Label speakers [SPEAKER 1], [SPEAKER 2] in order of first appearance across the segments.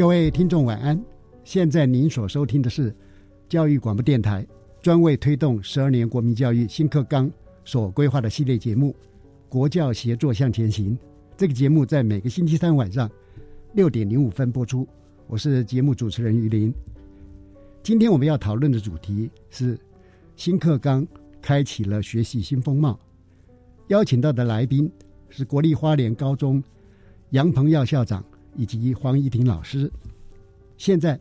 [SPEAKER 1] 各位听众晚安，现在您所收听的是教育广播电台专为推动十二年国民教育新课纲所规划的系列节目《国教协作向前行》。这个节目在每个星期三晚上六点零五分播出。我是节目主持人于林。今天我们要讨论的主题是新课纲开启了学习新风貌。邀请到的来宾是国立花莲高中杨鹏耀校长。以及黄怡婷老师。现在，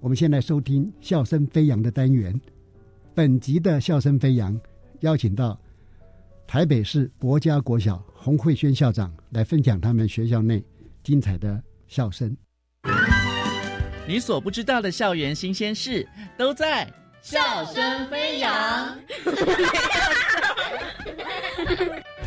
[SPEAKER 1] 我们先来收听“笑声飞扬”的单元。本集的“笑声飞扬”邀请到台北市博家国小洪慧轩校长来分享他们学校内精彩的笑声。
[SPEAKER 2] 你所不知道的校园新鲜事，都在《
[SPEAKER 3] 笑声飞扬》。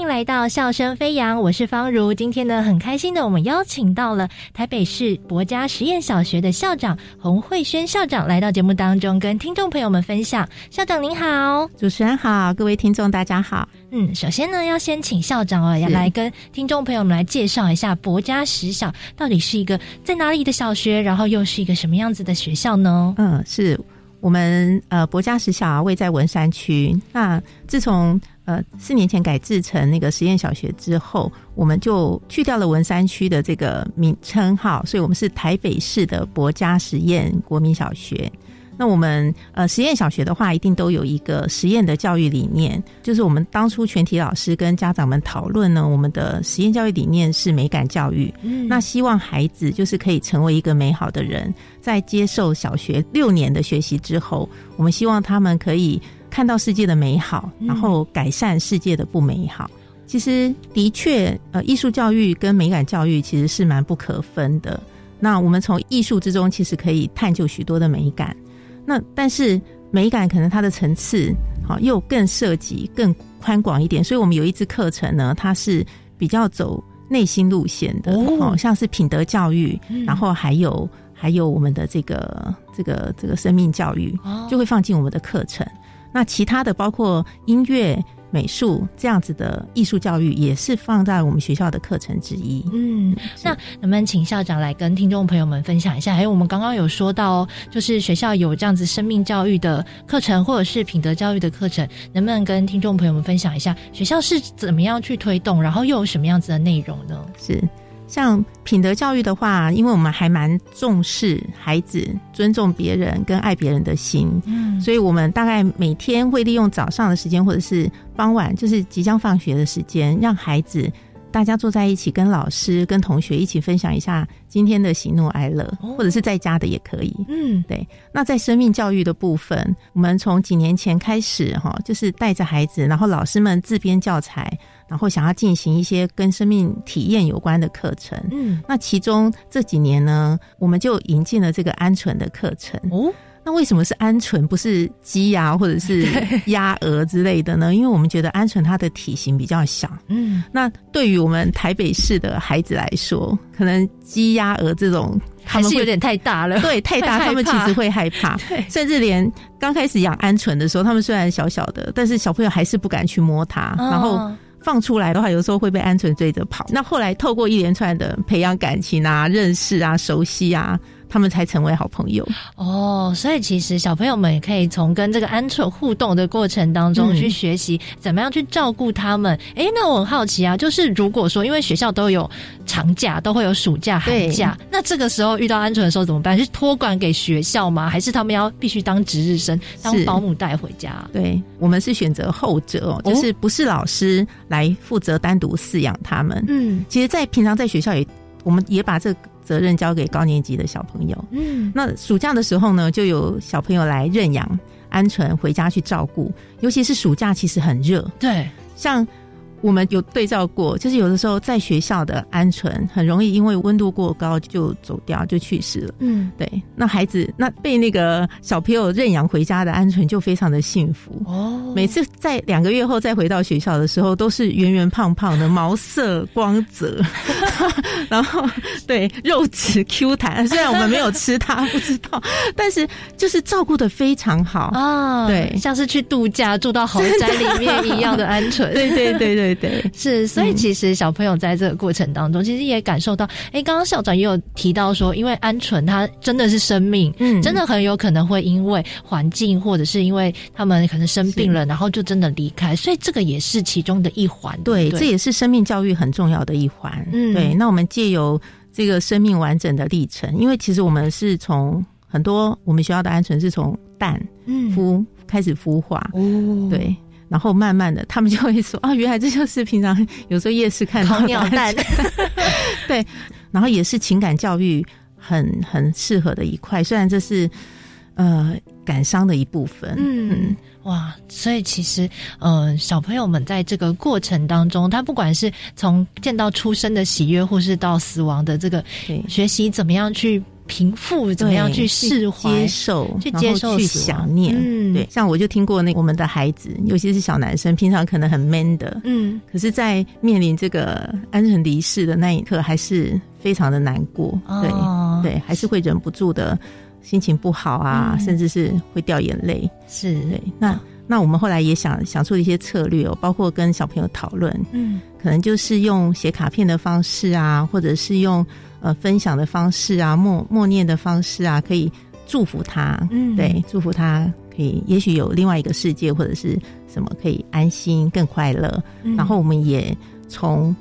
[SPEAKER 4] 欢迎来到笑声飞扬，我是方如。今天呢，很开心的，我们邀请到了台北市博家实验小学的校长洪慧轩校长来到节目当中，跟听众朋友们分享。校长您好，
[SPEAKER 5] 主持人好，各位听众大家好。
[SPEAKER 4] 嗯，首先呢，要先请校长哦，要来跟听众朋友们来介绍一下博家实小到底是一个在哪里的小学，然后又是一个什么样子的学校呢？
[SPEAKER 5] 嗯，是我们呃博家实小位在文山区。那自从呃，四年前改制成那个实验小学之后，我们就去掉了文山区的这个名称号，所以我们是台北市的博家实验国民小学。那我们呃实验小学的话，一定都有一个实验的教育理念，就是我们当初全体老师跟家长们讨论呢，我们的实验教育理念是美感教育。嗯，那希望孩子就是可以成为一个美好的人，在接受小学六年的学习之后，我们希望他们可以。看到世界的美好，然后改善世界的不美好。其实的确，呃，艺术教育跟美感教育其实是蛮不可分的。那我们从艺术之中，其实可以探究许多的美感。那但是美感可能它的层次好又更涉及更宽广一点。所以我们有一支课程呢，它是比较走内心路线的，哦，像是品德教育，然后还有还有我们的这个这个这个生命教育，就会放进我们的课程。那其他的包括音乐、美术这样子的艺术教育，也是放在我们学校的课程之一。
[SPEAKER 4] 嗯，那能不能请校长来跟听众朋友们分享一下？还有我们刚刚有说到，就是学校有这样子生命教育的课程，或者是品德教育的课程，能不能跟听众朋友们分享一下？学校是怎么样去推动，然后又有什么样子的内容呢？
[SPEAKER 5] 是。像品德教育的话，因为我们还蛮重视孩子尊重别人跟爱别人的心，嗯，所以我们大概每天会利用早上的时间或者是傍晚，就是即将放学的时间，让孩子。大家坐在一起，跟老师、跟同学一起分享一下今天的喜怒哀乐，或者是在家的也可以。嗯，对。那在生命教育的部分，我们从几年前开始，哈，就是带着孩子，然后老师们自编教材，然后想要进行一些跟生命体验有关的课程。嗯，那其中这几年呢，我们就引进了这个鹌鹑的课程。哦。那为什么是鹌鹑，不是鸡呀，或者是 鸭鹅之类的呢？因为我们觉得鹌鹑它的体型比较小。嗯，那对于我们台北市的孩子来说，可能鸡鸭鹅这种
[SPEAKER 4] 还是有点太大了。
[SPEAKER 5] 对，太大，他们其实会害怕。甚至连刚开始养鹌鹑的时候，他们虽然小小的，但是小朋友还是不敢去摸它。然后放出来的话，有时候会被鹌鹑追着跑。那后来透过一连串的培养感情啊、认识啊、熟悉啊。他们才成为好朋友
[SPEAKER 4] 哦，所以其实小朋友们也可以从跟这个鹌鹑互动的过程当中去学习怎么样去照顾他们。哎，那我很好奇啊，就是如果说因为学校都有长假，都会有暑假、寒假，那这个时候遇到鹌鹑的时候怎么办？是托管给学校吗？还是他们要必须当值日生、当保姆带回家？
[SPEAKER 5] 对我们是选择后者，哦，就是不是老师来负责单独饲养他们。嗯，其实，在平常在学校也，我们也把这。责任交给高年级的小朋友。嗯，那暑假的时候呢，就有小朋友来认养鹌鹑回家去照顾。尤其是暑假，其实很热。
[SPEAKER 4] 对，
[SPEAKER 5] 像。我们有对照过，就是有的时候在学校的鹌鹑很容易因为温度过高就走掉，就去世了。嗯，对。那孩子那被那个小朋友认养回家的鹌鹑就非常的幸福哦。每次在两个月后再回到学校的时候，都是圆圆胖胖的，毛色光泽，然后对肉质 Q 弹。虽然我们没有吃它，不知道，但是就是照顾的非常好啊。对，
[SPEAKER 4] 像是去度假住到豪宅里面一样的鹌鹑。
[SPEAKER 5] 对对对对。对，
[SPEAKER 4] 是，所以其实小朋友在这个过程当中，其实也感受到，哎，刚刚校长也有提到说，因为鹌鹑它真的是生命，嗯，真的很有可能会因为环境或者是因为他们可能生病了，然后就真的离开，所以这个也是其中的一环。
[SPEAKER 5] 对，这也是生命教育很重要的一环。嗯，对。那我们借由这个生命完整的历程，因为其实我们是从很多我们学校的鹌鹑是从蛋孵开始孵化，哦，对。然后慢慢的，他们就会说：“啊，原来这就是平常有时候夜市看到
[SPEAKER 4] 鸟蛋。”
[SPEAKER 5] 对，然后也是情感教育很很适合的一块。虽然这是呃感伤的一部分。嗯，
[SPEAKER 4] 哇，所以其实呃小朋友们在这个过程当中，他不管是从见到出生的喜悦，或是到死亡的这个学习，怎么样去。平复怎么样去释怀、
[SPEAKER 5] 接受、
[SPEAKER 4] 去接受、
[SPEAKER 5] 去想念？嗯，对，像我就听过那我们的孩子，尤其是小男生，平常可能很 man 的，嗯，可是，在面临这个安全离世的那一刻，还是非常的难过，对对，还是会忍不住的心情不好啊，甚至是会掉眼泪。
[SPEAKER 4] 是。
[SPEAKER 5] 对，那那我们后来也想想出了一些策略哦，包括跟小朋友讨论，嗯，可能就是用写卡片的方式啊，或者是用。呃，分享的方式啊，默默念的方式啊，可以祝福他，嗯，对，祝福他可以，也许有另外一个世界或者是什么可以安心更快乐。然后我们也从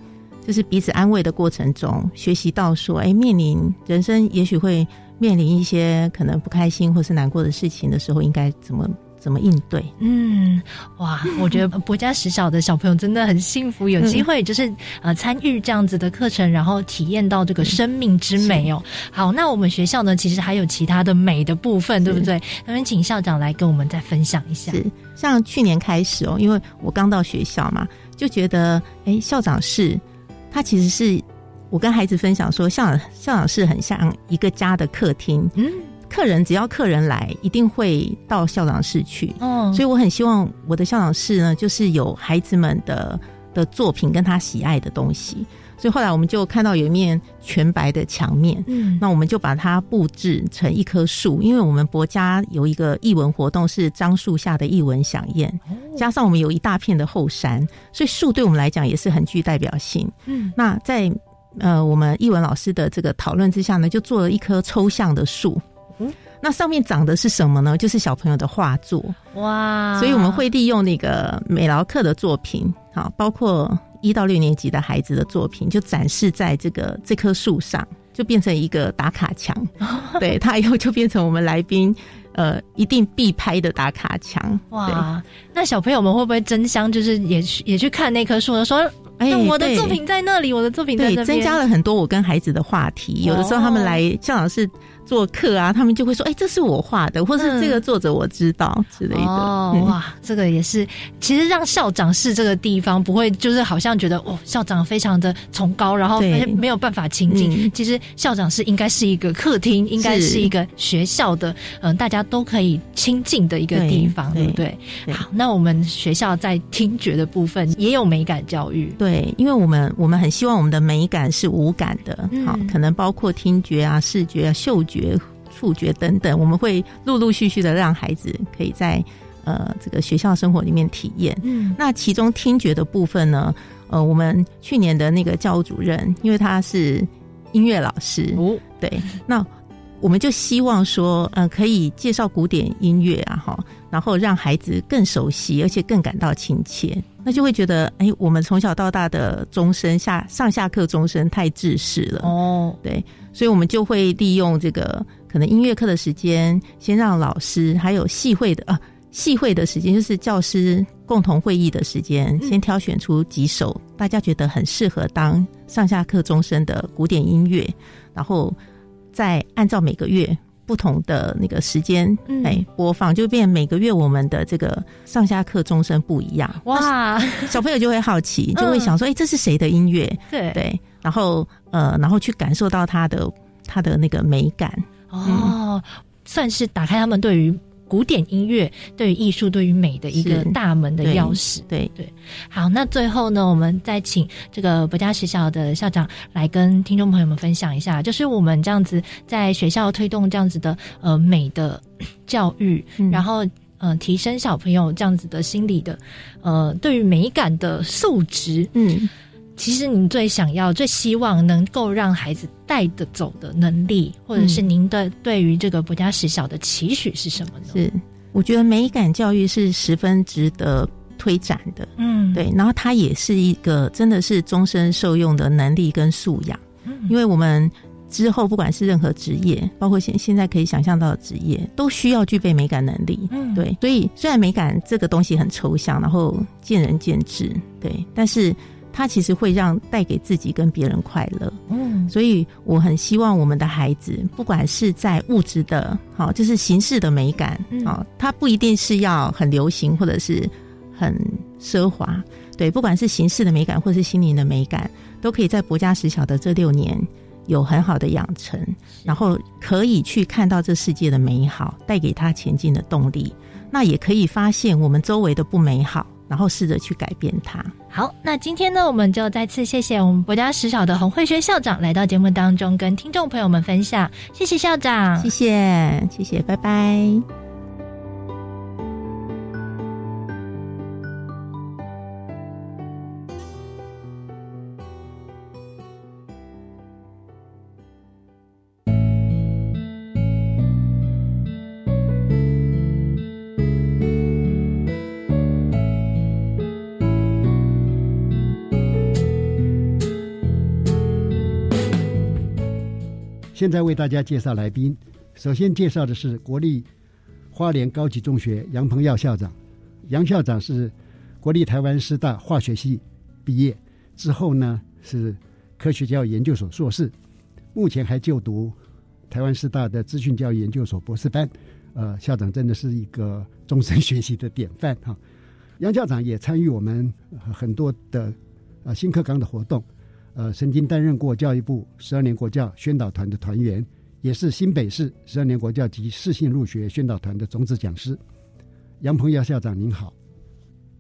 [SPEAKER 5] 就是彼此安慰的过程中学习到说，哎，面临人生也许会面临一些可能不开心或是难过的事情的时候，应该怎么。怎么应对？
[SPEAKER 4] 嗯，哇，我觉得博家实小的小朋友真的很幸福，有机会就是 呃参与这样子的课程，然后体验到这个生命之美哦。好，那我们学校呢，其实还有其他的美的部分，对不对？那么请校长来跟我们再分享一下。
[SPEAKER 5] 是，像去年开始哦，因为我刚到学校嘛，就觉得哎，校长室他其实是我跟孩子分享说，校长校长室很像一个家的客厅。嗯。客人只要客人来，一定会到校长室去。哦，所以我很希望我的校长室呢，就是有孩子们的的作品跟他喜爱的东西。所以后来我们就看到有一面全白的墙面，嗯，那我们就把它布置成一棵树，因为我们博家有一个译文活动是樟树下的译文飨宴，加上我们有一大片的后山，所以树对我们来讲也是很具代表性。嗯，那在呃我们译文老师的这个讨论之下呢，就做了一棵抽象的树。那上面长的是什么呢？就是小朋友的画作哇！所以我们会利用那个美劳课的作品，好，包括一到六年级的孩子的作品，就展示在这个这棵树上，就变成一个打卡墙。对，它以后就变成我们来宾呃一定必拍的打卡墙。哇！
[SPEAKER 4] 那小朋友们会不会争相就是也去也去看那棵树，说哎，我的作品在那里，我的作品在那
[SPEAKER 5] 增加了很多我跟孩子的话题。有的时候他们来校长室。做客啊，他们就会说：“哎，这是我画的，或是这个作者我知道之类的。”哦，
[SPEAKER 4] 哇，这个也是，其实让校长是这个地方不会就是好像觉得哦，校长非常的崇高，然后没有办法亲近。其实校长是应该是一个客厅，应该是一个学校的，嗯，大家都可以亲近的一个地方，对不对？好，那我们学校在听觉的部分也有美感教育，
[SPEAKER 5] 对，因为我们我们很希望我们的美感是无感的，好，可能包括听觉啊、视觉啊、嗅觉。觉、触觉等等，我们会陆陆续续的让孩子可以在呃这个学校生活里面体验。
[SPEAKER 4] 嗯，
[SPEAKER 5] 那其中听觉的部分呢，呃，我们去年的那个教务主任，因为他是音乐老师，
[SPEAKER 4] 哦，
[SPEAKER 5] 对，那我们就希望说，呃，可以介绍古典音乐啊，哈，然后让孩子更熟悉，而且更感到亲切，那就会觉得，哎，我们从小到大的钟声下上下课钟声太制式了，
[SPEAKER 4] 哦，
[SPEAKER 5] 对，所以我们就会利用这个可能音乐课的时间，先让老师还有系会的啊，系会的时间，就是教师共同会议的时间，先挑选出几首大家觉得很适合当上下课钟声的古典音乐，然后再按照每个月。不同的那个时间，
[SPEAKER 4] 嗯。
[SPEAKER 5] 哎，播放就变每个月我们的这个上下课钟声不一样，
[SPEAKER 4] 哇，
[SPEAKER 5] 小朋友就会好奇，就会想说，哎、这是谁的音乐？
[SPEAKER 4] 对。
[SPEAKER 5] 对，然后呃，然后去感受到它的它的那个美感。
[SPEAKER 4] 哦，算是打开他们对于古典音乐、对于艺术、对于美的一个大门的
[SPEAKER 5] 对
[SPEAKER 4] 钥匙。
[SPEAKER 5] 对
[SPEAKER 4] 对，好，那最后呢，我们再请这个博家学校的校长来跟听众朋友们分享一下，就是我们这样子在学校推动这样子的呃美的 教育，
[SPEAKER 5] 嗯
[SPEAKER 4] 然后。呃，提升小朋友这样子的心理的，呃，对于美感的素质，
[SPEAKER 5] 嗯，
[SPEAKER 4] 其实您最想要、最希望能够让孩子带得走的能力，或者是您的对于这个博家实小的期许是什么呢？
[SPEAKER 5] 是，我觉得美感教育是十分值得推展的。
[SPEAKER 4] 嗯，
[SPEAKER 5] 对，然后它也是一个真的是终身受用的能力跟素养，
[SPEAKER 4] 嗯
[SPEAKER 5] 因为我们之后不管是任何职业，包括现现在可以想象到的职业，都需要具备美感能力。
[SPEAKER 4] 嗯，
[SPEAKER 5] 对，所以虽然美感这个东西很抽象，然后见仁见智，对，但是它其实会让带给自己跟别人快乐。
[SPEAKER 4] 嗯，
[SPEAKER 5] 所以我很希望我们的孩子，不管是在物质的，好，就是形式的美感，
[SPEAKER 4] 嗯
[SPEAKER 5] 好，它不一定是要很流行或者是很奢华，对，不管是形式的美感或是心灵的美感，都可以在博家实小的这六年有很好的养成，然后可以去看到这世界的美好，带给他前进的动力。那也可以发现我们周围的不美好，然后试着去改变它。
[SPEAKER 4] 好，那今天呢，我们就再次谢谢我们国家实小的洪慧轩校长来到节目当中，跟听众朋友们分享，谢谢校长，
[SPEAKER 5] 谢谢，谢谢，拜拜。
[SPEAKER 1] 现在为大家介绍来宾。首先介绍的是国立花莲高级中学杨鹏耀校长。杨校长是国立台湾师大化学系毕业之后呢，是科学教育研究所硕士，目前还就读台湾师大的资讯教育研究所博士班。呃，校长真的是一个终身学习的典范哈。杨校长也参与我们很多的呃新课纲的活动。呃，曾经担任过教育部十二年国教宣导团的团员，也是新北市十二年国教及适性入学宣导团的种子讲师。杨鹏耀校长您好，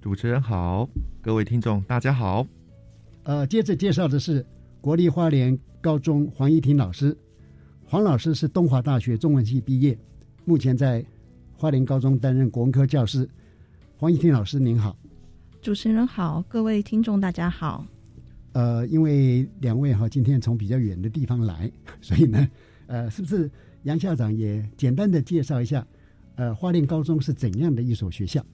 [SPEAKER 6] 主持人好，各位听众大家好。
[SPEAKER 1] 呃，接着介绍的是国立花莲高中黄一婷老师。黄老师是东华大学中文系毕业，目前在花莲高中担任国文科教师。黄一婷老师您好，
[SPEAKER 7] 主持人好，各位听众大家好。
[SPEAKER 1] 呃，因为两位哈今天从比较远的地方来，所以呢，呃，是不是杨校长也简单的介绍一下，呃，花莲高中是怎样的一所学校？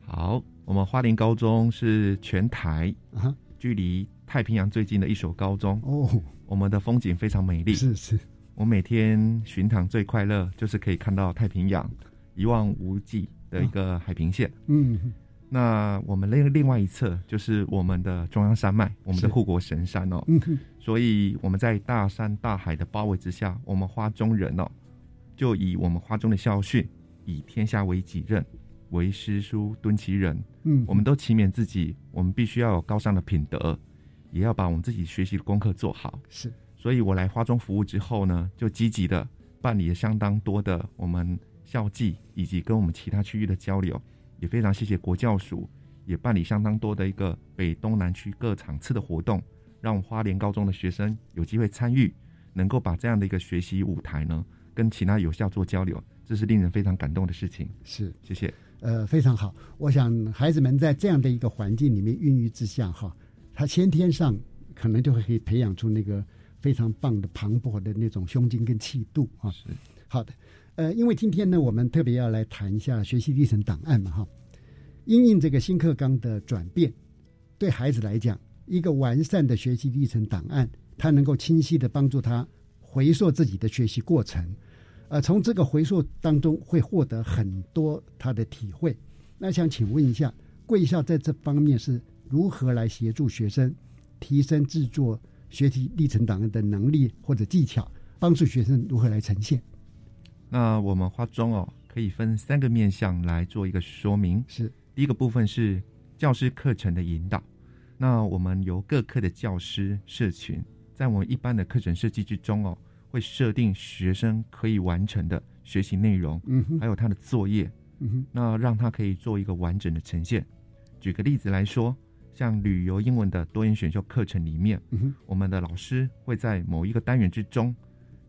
[SPEAKER 6] 好，我们花莲高中是全台
[SPEAKER 1] 啊，
[SPEAKER 6] 距离太平洋最近的一所高中
[SPEAKER 1] 哦。
[SPEAKER 6] 我们的风景非常美丽，
[SPEAKER 1] 是是。
[SPEAKER 6] 我每天巡堂最快乐就是可以看到太平洋一望无际的一个海平线。
[SPEAKER 1] 嗯。
[SPEAKER 6] 那我们另另外一侧就是我们的中央山脉，我们的护国神山哦。
[SPEAKER 1] 嗯哼。
[SPEAKER 6] 所以我们在大山大海的包围之下，我们花中人哦，就以我们花中的校训“以天下为己任，为师书敦其人”。
[SPEAKER 1] 嗯，
[SPEAKER 6] 我们都勤勉自己，我们必须要有高尚的品德，也要把我们自己学习的功课做好。
[SPEAKER 1] 是。
[SPEAKER 6] 所以我来花中服务之后呢，就积极的办理了相当多的我们校际以及跟我们其他区域的交流。也非常谢谢国教署，也办理相当多的一个北东南区各场次的活动，让花莲高中的学生有机会参与，能够把这样的一个学习舞台呢，跟其他有效做交流，这是令人非常感动的事情。
[SPEAKER 1] 是，
[SPEAKER 6] 谢谢。
[SPEAKER 1] 呃，非常好。我想孩子们在这样的一个环境里面孕育之下，哈，他先天上可能就会可以培养出那个非常棒的磅礴的那种胸襟跟气度啊。
[SPEAKER 6] 是，
[SPEAKER 1] 好的。呃，因为今天呢，我们特别要来谈一下学习历程档案嘛，哈。因应这个新课纲的转变，对孩子来讲，一个完善的学习历程档案，它能够清晰的帮助他回溯自己的学习过程。呃，从这个回溯当中会获得很多他的体会。那想请问一下，贵校在这方面是如何来协助学生提升制作学习历程档案的能力或者技巧，帮助学生如何来呈现？
[SPEAKER 6] 那我们花中哦，可以分三个面向来做一个说明。
[SPEAKER 1] 是
[SPEAKER 6] 第一个部分是教师课程的引导。那我们由各科的教师社群，在我们一般的课程设计之中哦。会设定学生可以完成的学习内容，
[SPEAKER 1] 嗯，
[SPEAKER 6] 还有他的作业，
[SPEAKER 1] 嗯哼，
[SPEAKER 6] 那让他可以做一个完整的呈现。举个例子来说，像旅游英文的多元选修课程里面，
[SPEAKER 1] 嗯哼，
[SPEAKER 6] 我们的老师会在某一个单元之中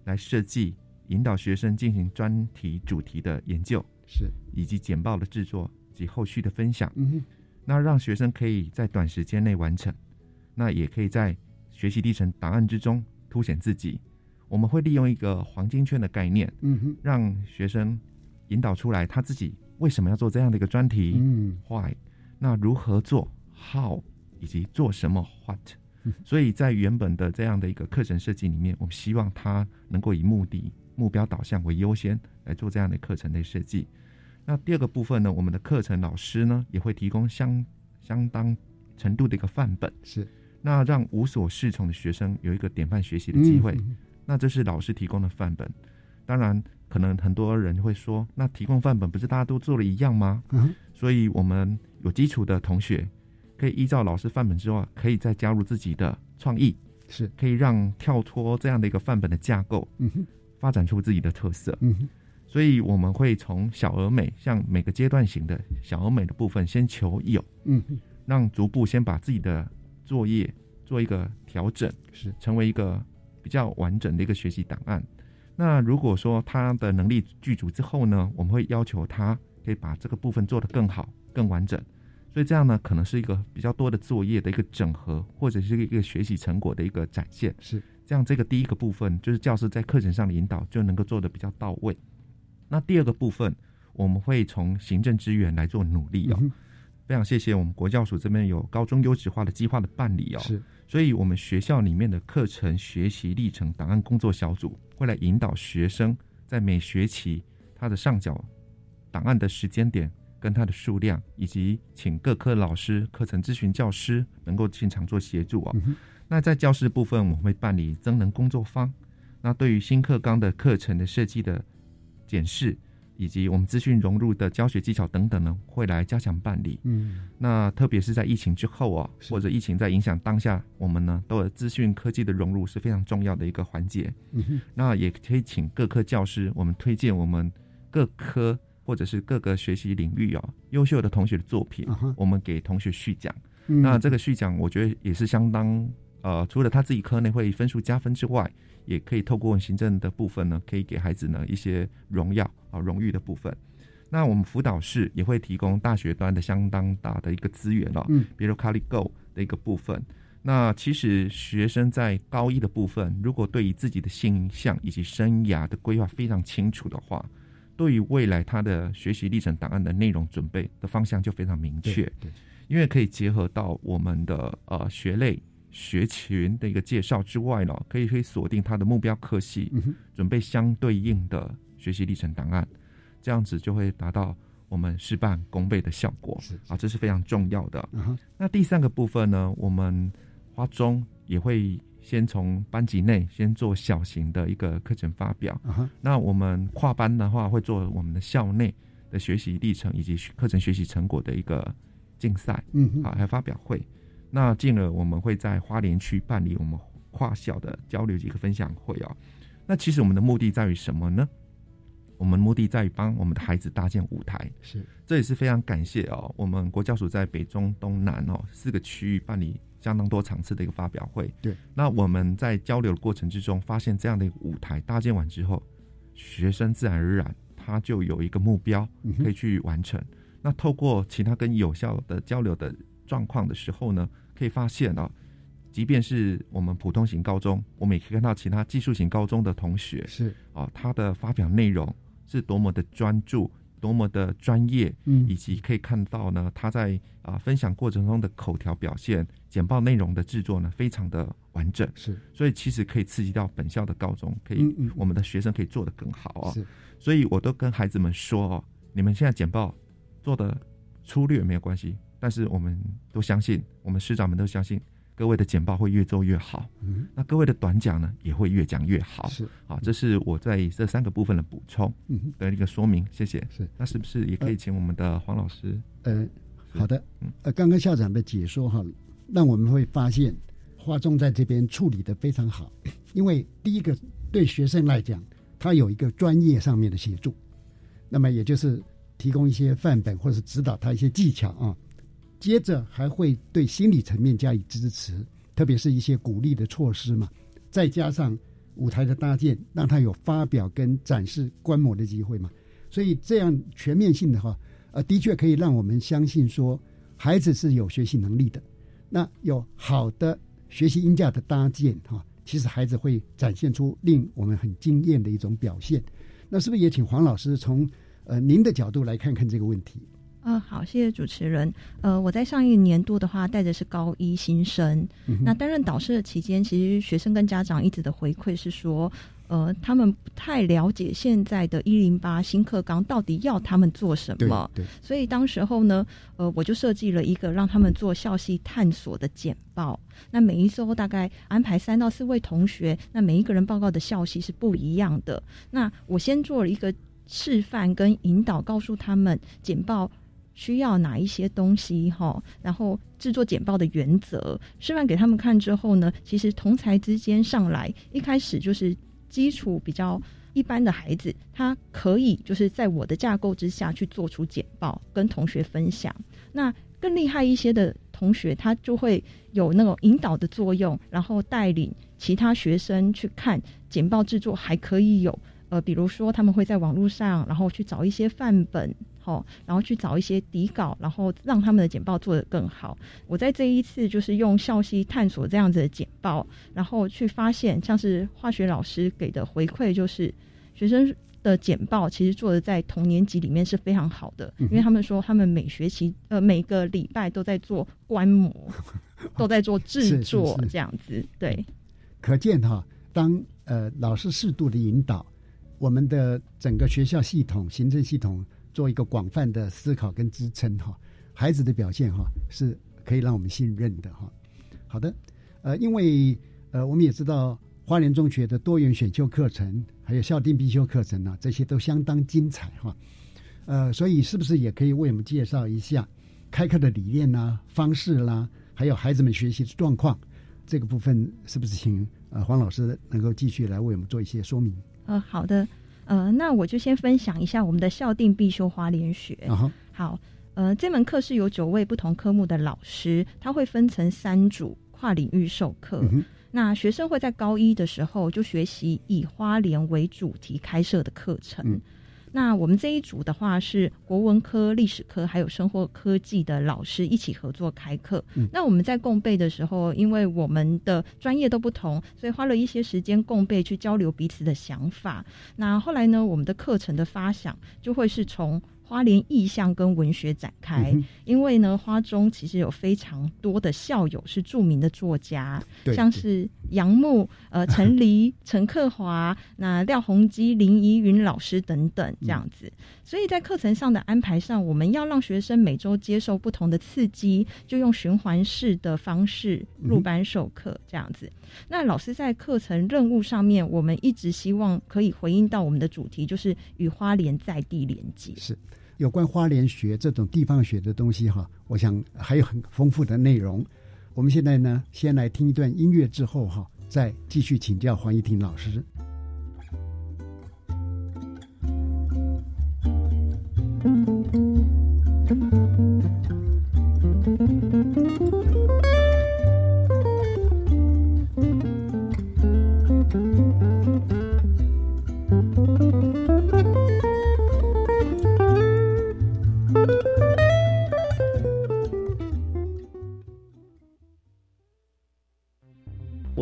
[SPEAKER 6] 来设计，引导学生进行专题主题的研究，
[SPEAKER 1] 是。
[SPEAKER 6] 以及简报的制作及后续的分享，
[SPEAKER 1] 嗯哼，
[SPEAKER 6] 那让学生可以在短时间内完成，那也可以在学习历程档案之中凸显自己。我们会利用一个黄金圈的概念，
[SPEAKER 1] 嗯哼，
[SPEAKER 6] 让学生引导出来他自己为什么要做这样的一个专题，
[SPEAKER 1] 嗯
[SPEAKER 6] ，why，那如何做，how，以及做什么，what。所以在原本的这样的一个课程设计里面，我们希望他能够以目的、目标导向为优先来做这样的课程的设计。那第二个部分呢，我们的课程老师呢也会提供相相当程度的一个范本，
[SPEAKER 1] 是，
[SPEAKER 6] 那让无所适从的学生有一个典范学习的机会。
[SPEAKER 1] 嗯
[SPEAKER 6] 那这是老师提供的范本，当然可能很多人会说，那提供范本不是大家都做了一样吗？
[SPEAKER 1] 嗯，
[SPEAKER 6] 所以我们有基础的同学可以依照老师范本之外，可以再加入自己的创意，
[SPEAKER 1] 是。
[SPEAKER 6] 可以让跳脱这样的一个范本的架构，
[SPEAKER 1] 嗯哼，
[SPEAKER 6] 发展出自己的特色，
[SPEAKER 1] 嗯，
[SPEAKER 6] 所以我们会从小而美，像每个阶段型的小而美的部分先求有，
[SPEAKER 1] 嗯，
[SPEAKER 6] 让逐步先把自己的作业做一个调整，
[SPEAKER 1] 是
[SPEAKER 6] 成为一个。比较完整的一个学习档案。那如果说他的能力具足之后呢，我们会要求他可以把这个部分做得更好、更完整。所以这样呢，可能是一个比较多的作业的一个整合，或者是一个学习成果的一个展现。
[SPEAKER 1] 是
[SPEAKER 6] 这样，这个第一个部分就是教师在课程上的引导就能够做得比较到位。那第二个部分，我们会从行政资源来做努力哦。非常谢谢我们国教署这边有高中优质化的计划的办理哦。
[SPEAKER 1] 是。
[SPEAKER 6] 所以，我们学校里面的课程学习历程档案工作小组会来引导学生，在每学期他的上缴档案的时间点、跟他的数量，以及请各科老师、课程咨询教师能够现场做协助啊。那在教室部分，我们会办理增能工作坊。那对于新课纲的课程的设计的检视。以及我们资讯融入的教学技巧等等呢，会来加强办理。
[SPEAKER 1] 嗯，
[SPEAKER 6] 那特别是在疫情之后啊，或者疫情在影响当下，我们呢都有资讯科技的融入是非常重要的一个环节。
[SPEAKER 1] 嗯，
[SPEAKER 6] 那也可以请各科教师，我们推荐我们各科或者是各个学习领域啊优秀的同学的作品，我们给同学续讲。那这个续讲，我觉得也是相当呃，除了他自己科内会分数加分之外。也可以透过行政的部分呢，可以给孩子呢一些荣耀啊荣誉的部分。那我们辅导室也会提供大学端的相当大的一个资源了，
[SPEAKER 1] 嗯，
[SPEAKER 6] 比如 c a l i Go 的一个部分。那其实学生在高一的部分，如果对于自己的形象以及生涯的规划非常清楚的话，对于未来他的学习历程档案的内容准备的方向就非常明确。
[SPEAKER 1] 对，
[SPEAKER 6] 因为可以结合到我们的呃学类。学群的一个介绍之外呢，可以可以锁定他的目标课系，准备相对应的学习历程档案，这样子就会达到我们事半功倍的效果。
[SPEAKER 1] 是
[SPEAKER 6] 啊，这是非常重要的。那第三个部分呢，我们花中也会先从班级内先做小型的一个课程发表。那我们跨班的话，会做我们的校内的学习历程以及课程学习成果的一个竞赛，
[SPEAKER 1] 嗯，
[SPEAKER 6] 好，还有发表会。那进而我们会在花莲区办理我们跨校的交流及一个分享会哦。那其实我们的目的在于什么呢？我们目的在于帮我们的孩子搭建舞台。
[SPEAKER 1] 是，
[SPEAKER 6] 这也是非常感谢哦。我们国教署在北中东南哦四个区域办理相当多场次的一个发表会。
[SPEAKER 1] 对。
[SPEAKER 6] 那我们在交流的过程之中，发现这样的一个舞台搭建完之后，学生自然而然他就有一个目标可以去完成。那透过其他跟有效的交流的状况的时候呢，可以发现啊，即便是我们普通型高中，我们也可以看到其他技术型高中的同学
[SPEAKER 1] 是。
[SPEAKER 6] 啊，他的发表内容是多么的专注。多么的专业，
[SPEAKER 1] 嗯，
[SPEAKER 6] 以及可以看到呢，他在啊分享过程中的口条表现、简报内容的制作呢，非常的完整，
[SPEAKER 1] 是，
[SPEAKER 6] 所以其实可以刺激到本校的高中，可以，我们的学生可以做得更好哦。
[SPEAKER 1] 是，
[SPEAKER 6] 所以我都跟孩子们说哦，你们现在简报做的粗略没有关系，但是我们都相信，我们师长们都相信。各位的简报会越做越好，
[SPEAKER 1] 嗯，
[SPEAKER 6] 那各位的短讲呢也会越讲越好，
[SPEAKER 1] 是。
[SPEAKER 6] 好，这是我在这三个部分的补充，
[SPEAKER 1] 嗯，
[SPEAKER 6] 的一个说明，谢谢。
[SPEAKER 1] 是，
[SPEAKER 6] 那是不是也可以请我们的黄老师？
[SPEAKER 1] 呃，好的，嗯。呃，刚刚校长的解说哈，让我们会发现华中在这边处理的非常好，因为第一个对学生来讲，他有一个专业上面的协助，那么也就是提供一些范本或者是指导他一些技巧啊。接着还会对心理层面加以支持，特别是一些鼓励的措施嘛，再加上舞台的搭建，让他有发表跟展示观摩的机会嘛。所以这样全面性的话，呃，的确可以让我们相信说，孩子是有学习能力的。那有好的学习音架的搭建哈，其实孩子会展现出令我们很惊艳的一种表现。那是不是也请黄老师从呃您的角度来看看这个问题？
[SPEAKER 7] 呃，好，谢谢主持人。呃，我在上一年度的话，带的是高一新生。那担任导师的期间，其实学生跟家长一直的回馈是说，呃，他们不太了解现在的一零八新课纲到底要他们做什么。
[SPEAKER 1] 对。
[SPEAKER 7] 所以当时候呢，呃，我就设计了一个让他们做校系探索的简报。那每一周大概安排三到四位同学，那每一个人报告的校系是不一样的。那我先做了一个示范跟引导，告诉他们简报。需要哪一些东西哈？然后制作简报的原则示范给他们看之后呢，其实同才之间上来一开始就是基础比较一般的孩子，他可以就是在我的架构之下去做出简报跟同学分享。那更厉害一些的同学，他就会有那种引导的作用，然后带领其他学生去看简报制作还可以有呃，比如说他们会在网络上，然后去找一些范本。哦，然后去找一些底稿，然后让他们的简报做得更好。我在这一次就是用校系探索这样子的简报，然后去发现，像是化学老师给的回馈，就是学生的简报其实做的在同年级里面是非常好的，因为他们说他们每学期呃每个礼拜都在做观摩，都在做制 作这样子。对，
[SPEAKER 1] 可见哈，当呃老师适度的引导，我们的整个学校系统、行政系统。做一个广泛的思考跟支撑哈，孩子的表现哈是可以让我们信任的哈。好的，呃，因为呃我们也知道花莲中学的多元选修课程还有校定必修课程呢，这些都相当精彩哈。呃，所以是不是也可以为我们介绍一下开课的理念啦、方式啦，还有孩子们学习的状况？这个部分是不是请呃黄老师能够继续来为我们做一些说明？
[SPEAKER 7] 呃，好的。呃，那我就先分享一下我们的校定必修花莲学。好，呃，这门课是由九位不同科目的老师，他会分成三组跨领域授课。那学生会在高一的时候就学习以花莲为主题开设的课程。那我们这一组的话是国文科、历史科还有生活科技的老师一起合作开课。那我们在共备的时候，因为我们的专业都不同，所以花了一些时间共备去交流彼此的想法。那后来呢，我们的课程的发想就会是从。花莲意象跟文学展开，因为呢，花中其实有非常多的校友是著名的作家，像是杨牧、呃 陈黎、陈克华、那廖鸿基、林怡云老师等等这样子。所以在课程上的安排上，我们要让学生每周接受不同的刺激，就用循环式的方式入班授课这样子。那老师在课程任务上面，我们一直希望可以回应到我们的主题，就是与花莲在地连接。
[SPEAKER 1] 是。有关花莲学这种地方学的东西哈，我想还有很丰富的内容。我们现在呢，先来听一段音乐之后哈，再继续请教黄怡婷老师。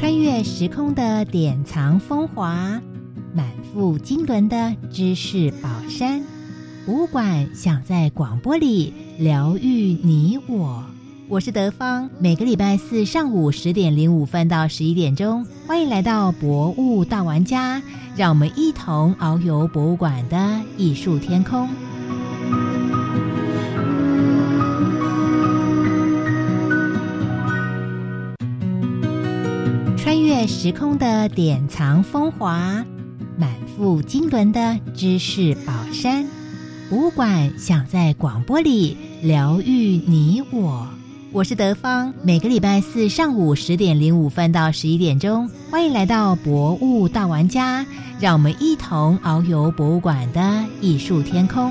[SPEAKER 8] 穿越时空的典藏风华，满腹经纶的知识宝山，博物馆想在广播里疗愈你我。我是德芳，每个礼拜四上午十点零五分到十一点钟，欢迎来到博物大玩家，让我们一同遨游博物馆的艺术天空。穿越时空的典藏风华，满腹经纶的知识宝山，博物馆想在广播里疗愈你我。我是德芳，每个礼拜四上午十点零五分到十一点钟，欢迎来到博物大玩家，让我们一同遨游博物馆的艺术天空。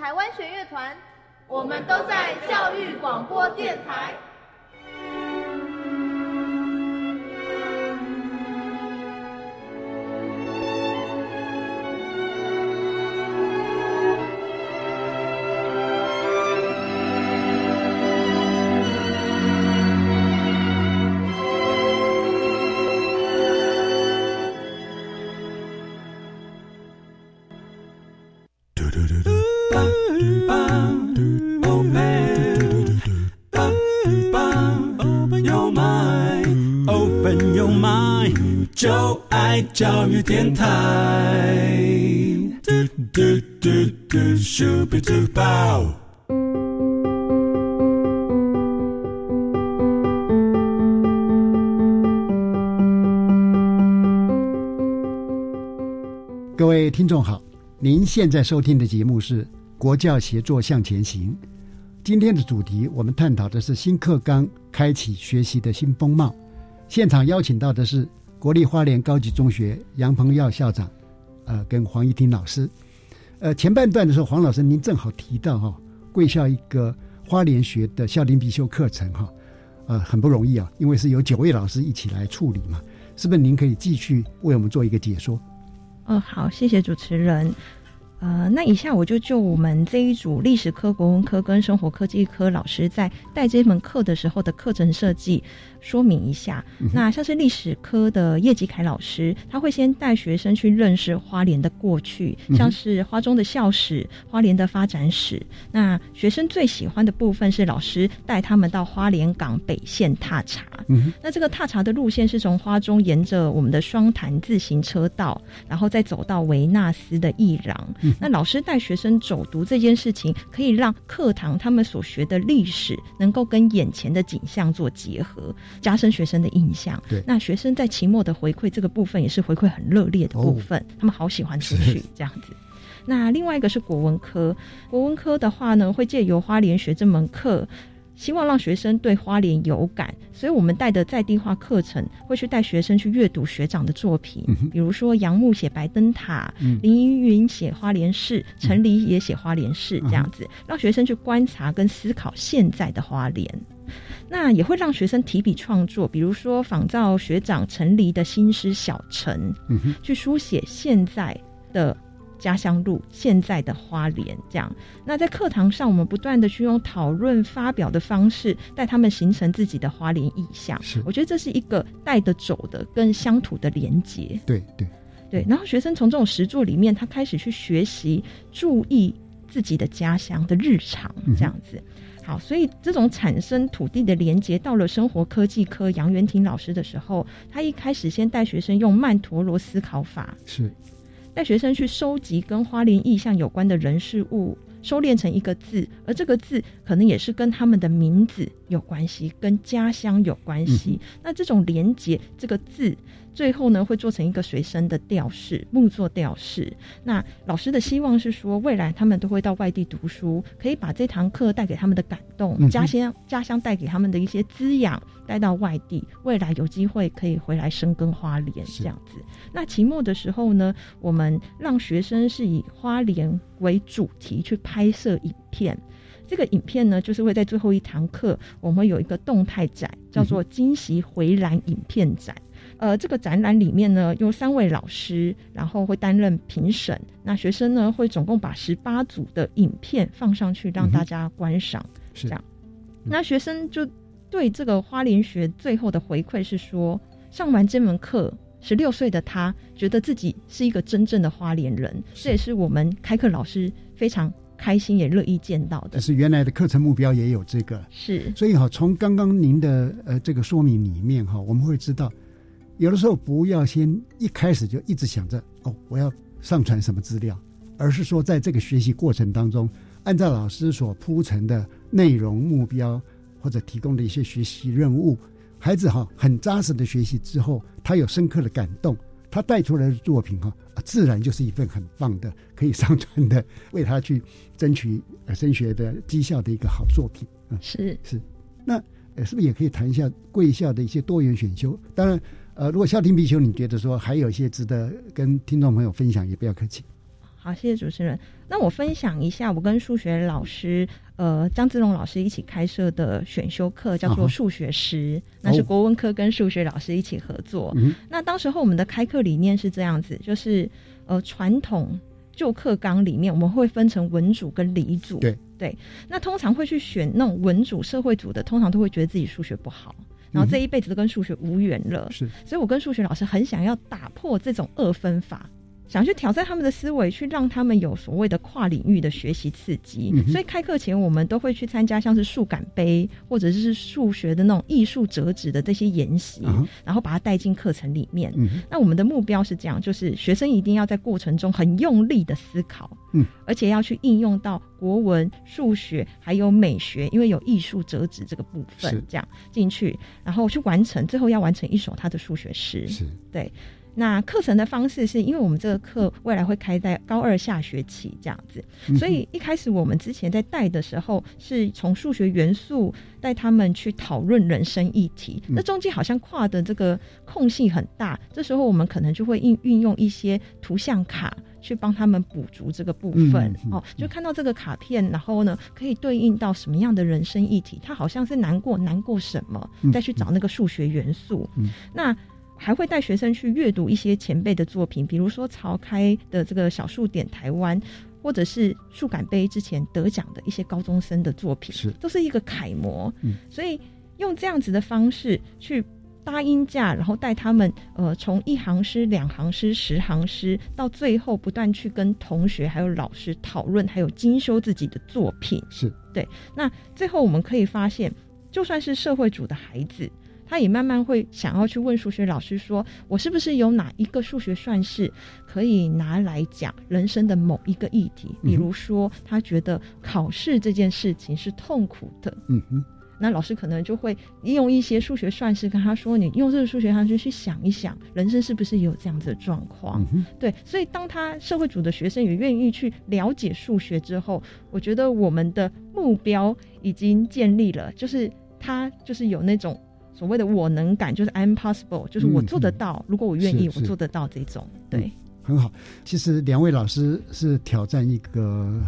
[SPEAKER 9] 台湾弦乐团，我们都在教育广播电台。
[SPEAKER 10] 就爱教育电台。
[SPEAKER 1] 各位听众好，您现在收听的节目是《国教协作向前行》。今天的主题，我们探讨的是新课纲开启学习的新风貌。现场邀请到的是。国立花莲高级中学杨鹏耀校长，呃，跟黄一婷老师，呃，前半段的时候，黄老师您正好提到哈，贵校一个花莲学的校林必修课程哈，呃，很不容易啊，因为是有九位老师一起来处理嘛，是不是？您可以继续为我们做一个解说。
[SPEAKER 7] 哦，好，谢谢主持人。呃，那以下我就就我们这一组历史科、国文科跟生活科技科老师在带这门课的时候的课程设计。说明一下，那像是历史科的叶吉凯老师，他会先带学生去认识花莲的过去，像是花中的校史、花莲的发展史。那学生最喜欢的部分是老师带他们到花莲港北线踏查。那这个踏查的路线是从花中沿着我们的双潭自行车道，然后再走到维纳斯的艺廊。那老师带学生走读这件事情，可以让课堂他们所学的历史能够跟眼前的景象做结合。加深学生的印象。
[SPEAKER 1] 对，
[SPEAKER 7] 那学生在期末的回馈这个部分也是回馈很热烈的部分，他们好喜欢出去这样子。那另外一个是国文科，国文科的话呢，会借由花莲学这门课，希望让学生对花莲有感，所以我们带的在地化课程会去带学生去阅读学长的作品，比如说杨牧写白灯塔，林依云写花莲市，陈黎也写花莲市，这样子让学生去观察跟思考现在的花莲。那也会让学生提笔创作，比如说仿照学长陈黎的新诗《小城》，去书写现在的家乡路、现在的花莲。这样，那在课堂上，我们不断的去用讨论、发表的方式，带他们形成自己的花莲意象。
[SPEAKER 1] 是，
[SPEAKER 7] 我觉得这是一个带得走的跟乡土的连结。
[SPEAKER 1] 对对。
[SPEAKER 7] 对，然后学生从这种实作里面，他开始去学习注意自己的家乡的日常，这样子。好，所以这种产生土地的连接，到了生活科技科杨元廷老师的时候，他一开始先带学生用曼陀罗思考法，
[SPEAKER 1] 是
[SPEAKER 7] 带学生去收集跟花莲意象有关的人事物。收敛成一个字，而这个字可能也是跟他们的名字有关系，跟家乡有关系。那这种连接，这个字最后呢会做成一个随身的吊饰，木作吊饰。那老师的希望是说，未来他们都会到外地读书，可以把这堂课带给他们的感动，家乡家乡带给他们的一些滋养带到外地，未来有机会可以回来生根花莲这样子。那期末的时候呢，我们让学生是以花莲为主题去。拍摄影片，这个影片呢，就是会在最后一堂课，我们有一个动态展，叫做“惊喜回蓝影片展”。呃，这个展览里面呢，有三位老师，然后会担任评审。那学生呢，会总共把十八组的影片放上去，让大家观赏。是这样。那学生就对这个花莲学最后的回馈是说，上完这门课。十六岁的他觉得自己是一个真正的花莲人，这也是我们开课老师非常开心也乐意见到的。
[SPEAKER 1] 是原来的课程目标也有这个，
[SPEAKER 7] 是。
[SPEAKER 1] 所以哈，从刚刚您的呃这个说明里面哈，我们会知道，有的时候不要先一开始就一直想着哦，我要上传什么资料，而是说在这个学习过程当中，按照老师所铺陈的内容目标或者提供的一些学习任务。孩子哈很扎实的学习之后，他有深刻的感动，他带出来的作品哈，自然就是一份很棒的可以上传的，为他去争取升学的绩效的一个好作品
[SPEAKER 7] 啊。是
[SPEAKER 1] 是，那是不是也可以谈一下贵校的一些多元选修？当然，呃，如果校庭必修，你觉得说还有一些值得跟听众朋友分享，也不要客气。
[SPEAKER 7] 好，谢谢主持人。那我分享一下我跟数学老师，呃，张志龙老师一起开设的选修课，叫做数学师。那是国文科跟数学老师一起合作。那当时候我们的开课理念是这样子，就是呃，传统旧课纲里面我们会分成文组跟理组。
[SPEAKER 1] 对
[SPEAKER 7] 对。那通常会去选那种文组、社会组的，通常都会觉得自己数学不好，然后这一辈子都跟数学无缘了。
[SPEAKER 1] 是。
[SPEAKER 7] 所以我跟数学老师很想要打破这种二分法。想去挑战他们的思维，去让他们有所谓的跨领域的学习刺激。所以开课前，我们都会去参加像是数感杯，或者是数学的那种艺术折纸的这些研习，然后把它带进课程里面。那我们的目标是这样，就是学生一定要在过程中很用力的思考，嗯，而且要去应用到国文、数学还有美学，因为有艺术折纸这个部分，这样进去，然后去完成，最后要完成一首他的数学诗。
[SPEAKER 1] 是
[SPEAKER 7] 对。那课程的方式是因为我们这个课未来会开在高二下学期这样子，所以一开始我们之前在带的时候是从数学元素带他们去讨论人生议题，那中间好像跨的这个空隙很大，这时候我们可能就会运运用一些图像卡去帮他们补足这个部分哦，就看到这个卡片，然后呢可以对应到什么样的人生议题，他好像是难过难过什么，再去找那个数学元素，那。还会带学生去阅读一些前辈的作品，比如说曹开的这个小数点台湾，或者是数感杯之前得奖的一些高中生的作品，
[SPEAKER 1] 是
[SPEAKER 7] 都是一个楷模。嗯，所以用这样子的方式去搭音架，然后带他们呃从一行诗、两行诗、十行诗，到最后不断去跟同学还有老师讨论，还有精修自己的作品。
[SPEAKER 1] 是
[SPEAKER 7] 对。那最后我们可以发现，就算是社会主的孩子。他也慢慢会想要去问数学老师说：“我是不是有哪一个数学算式可以拿来讲人生的某一个议题？比如说，他觉得考试这件事情是痛苦的。
[SPEAKER 1] 嗯哼，
[SPEAKER 7] 那老师可能就会利用一些数学算式跟他说：‘你用这个数学算式去想一想，人生是不是有这样子的状况？’对，所以当他社会组的学生也愿意去了解数学之后，我觉得我们的目标已经建立了，就是他就是有那种。”所谓的我能感就是 I'm possible，就是我做得到。如果我愿意，我做得到这种。对，
[SPEAKER 1] 很好。其实两位老师是挑战一个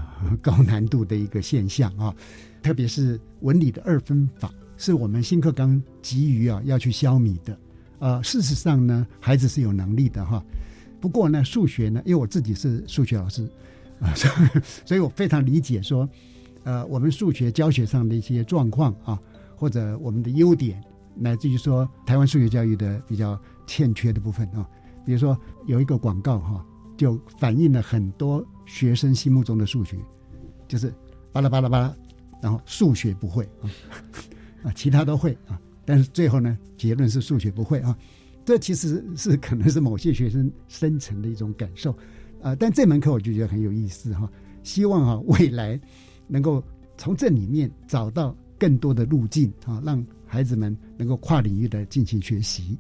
[SPEAKER 1] 高难度的一个现象啊，特别是文理的二分法，是我们新课纲急于啊要去消弭的。呃，事实上呢，孩子是有能力的哈。不过呢，数学呢，因为我自己是数学老师啊，所以我非常理解说，呃，我们数学教学上的一些状况啊，或者我们的优点。乃至于说台湾数学教育的比较欠缺的部分啊，比如说有一个广告哈，就反映了很多学生心目中的数学，就是巴拉巴拉巴拉，然后数学不会啊，啊，其他都会啊，但是最后呢，结论是数学不会啊。这其实是可能是某些学生深层的一种感受啊。但这门课我就觉得很有意思哈，希望哈未来能够从这里面找到更多的路径啊，让孩子们能够跨领域的进行学习。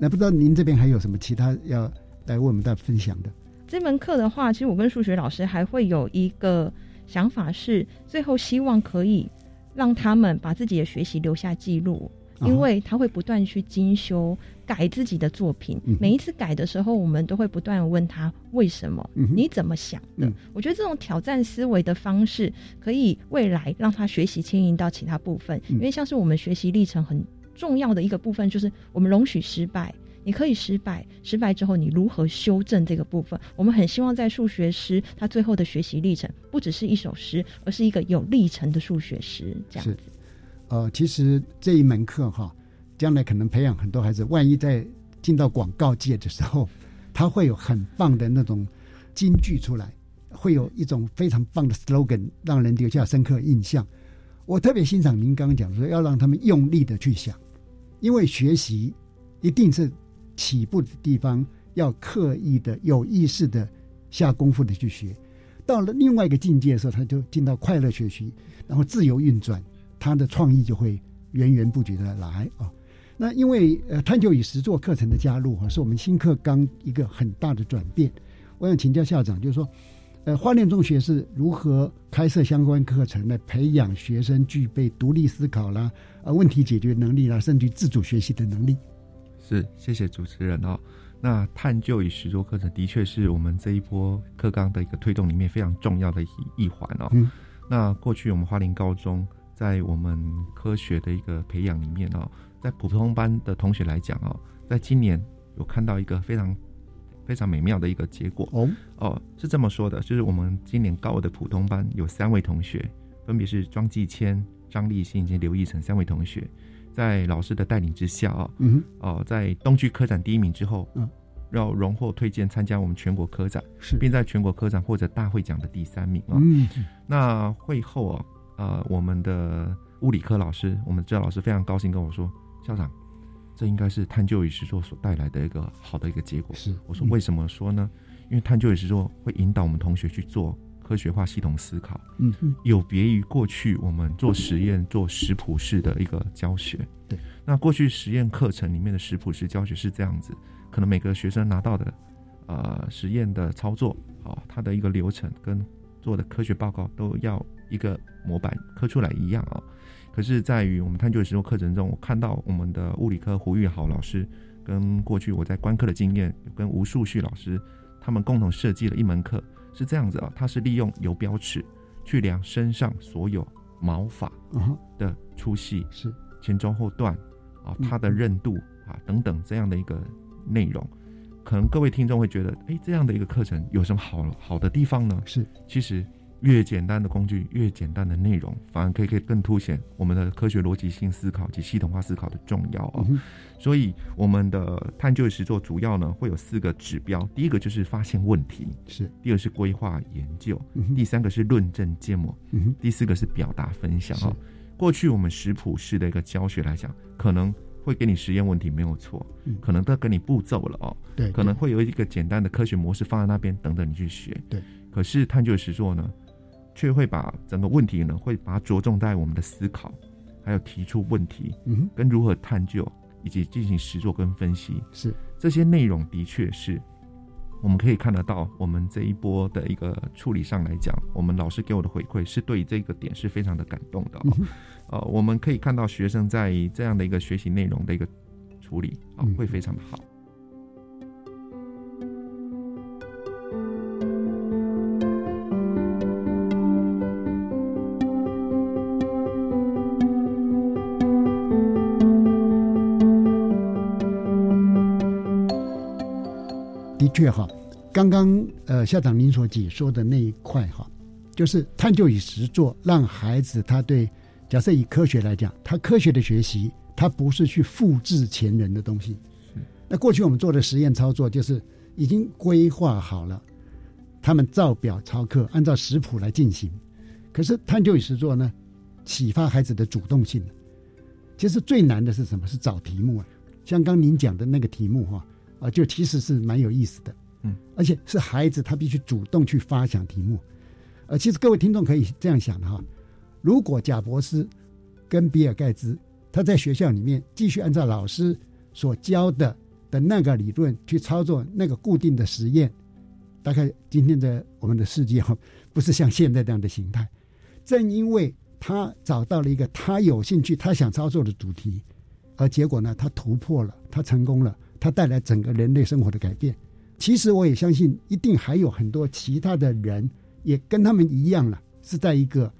[SPEAKER 1] 那不知道您这边还有什么其他要来为我们大家分享的？
[SPEAKER 7] 这门课的话，其实我跟数学老师还会有一个想法是，最后希望可以让他们把自己的学习留下记录，因为他会不断去精修改自己的作品。每一次改的时候，我们都会不断问他为什么，你怎么想的？我觉得这种挑战思维的方式，可以未来让他学习牵引到其他部分，因为像是我们学习历程很。重要的一个部分就是我们容许失败，你可以失败，失败之后你如何修正这个部分？我们很希望在数学诗他最后的学习历程，不只是一首诗，而是一个有历程的数学诗。这样子，
[SPEAKER 1] 呃，其实这一门课哈，将来可能培养很多孩子，万一在进到广告界的时候，他会有很棒的那种金句出来，会有一种非常棒的 slogan，让人留下深刻印象。我特别欣赏您刚刚讲说，要让他们用力的去想。因为学习一定是起步的地方，要刻意的、有意识的下功夫的去学。到了另外一个境界的时候，他就进到快乐学习，然后自由运转，他的创意就会源源不绝的来啊。那因为呃，探究与实作课程的加入哈，是我们新课纲一个很大的转变。我想请教校长，就是说。呃，花莲中学是如何开设相关课程来培养学生具备独立思考啦、啊问题解决能力啦，甚至自主学习的能力？
[SPEAKER 6] 是，谢谢主持人哦。那探究与实作课程的确是我们这一波课纲的一个推动里面非常重要的一一环哦。嗯。那过去我们花莲高中在我们科学的一个培养里面哦，在普通班的同学来讲哦，在今年有看到一个非常。非常美妙的一个结果。哦。哦，是这么说的，就是我们今年高二的普通班有三位同学，分别是庄继谦、张立新以及刘义成三位同学，在老师的带领之下啊，嗯哦，在东区科展第一名之后，嗯，要荣获推荐参加我们全国科展，是，并在全国科展获得大会奖的第三名啊。嗯，那会后啊，呃，我们的物理科老师，我们教老师非常高兴跟我说，校长。这应该是探究与实作所带来的一个好的一个结果。是，我说为什么说呢？因为探究与实作会引导我们同学去做科学化系统思考。嗯嗯，有别于过去我们做实验做食谱式的一个教学。对，那过去实验课程里面的食谱式教学是这样子，可能每个学生拿到的呃实验的操作啊，它的一个流程跟做的科学报告都要一个模板刻出来一样啊。可是，在于我们探究实作课程中，我看到我们的物理科胡玉豪老师跟过去我在观课的经验，跟吴树旭老师他们共同设计了一门课，是这样子啊，他是利用游标尺去量身上所有毛发的粗细，是前中后段啊，它的韧度啊等等这样的一个内容，可能各位听众会觉得，哎，这样的一个课程有什么好好的地方呢？是，其实。越简单的工具，越简单的内容，反而可以可以更凸显我们的科学逻辑性思考及系统化思考的重要啊。所以，我们的探究实作主要呢会有四个指标：第一个就是发现问题，是；第二是规划研究；第三个是论证建模；第四个是表达分享哦。过去我们食谱式的一个教学来讲，可能会给你实验问题没有错，可能都给你步骤了哦，对，可能会有一个简单的科学模式放在那边等等你去学，对。可是探究实作呢？却会把整个问题呢，会把它着重在我们的思考，还有提出问题，嗯，跟如何探究，以及进行实作跟分析，是。这些内容的确是，我们可以看得到，我们这一波的一个处理上来讲，我们老师给我的回馈是对这个点是非常的感动的，呃，我们可以看到学生在这样的一个学习内容的一个处理啊，会非常的好。
[SPEAKER 1] 确哈，刚刚呃校长您所解说的那一块哈，就是探究与实作，让孩子他对假设以科学来讲，他科学的学习，他不是去复制前人的东西，那过去我们做的实验操作就是已经规划好了，他们照表操课，按照食谱来进行。可是探究与实作呢，启发孩子的主动性。其实最难的是什么？是找题目啊。像刚您讲的那个题目哈啊，就其实是蛮有意思的。
[SPEAKER 6] 嗯，
[SPEAKER 1] 而且是孩子他必须主动去发想题目。呃，其实各位听众可以这样想的哈，如果贾博士跟比尔盖茨他在学校里面继续按照老师所教的的那个理论去操作那个固定的实验，大概今天的我们的世界哈，不是像现在这样的形态。正因为他找到了一个他有兴趣、他想操作的主题，而结果呢，他突破了，他成功了，他带来整个人类生活的改变。其实我也相信，一定还有很多其他的人也跟他们一样了，是在一个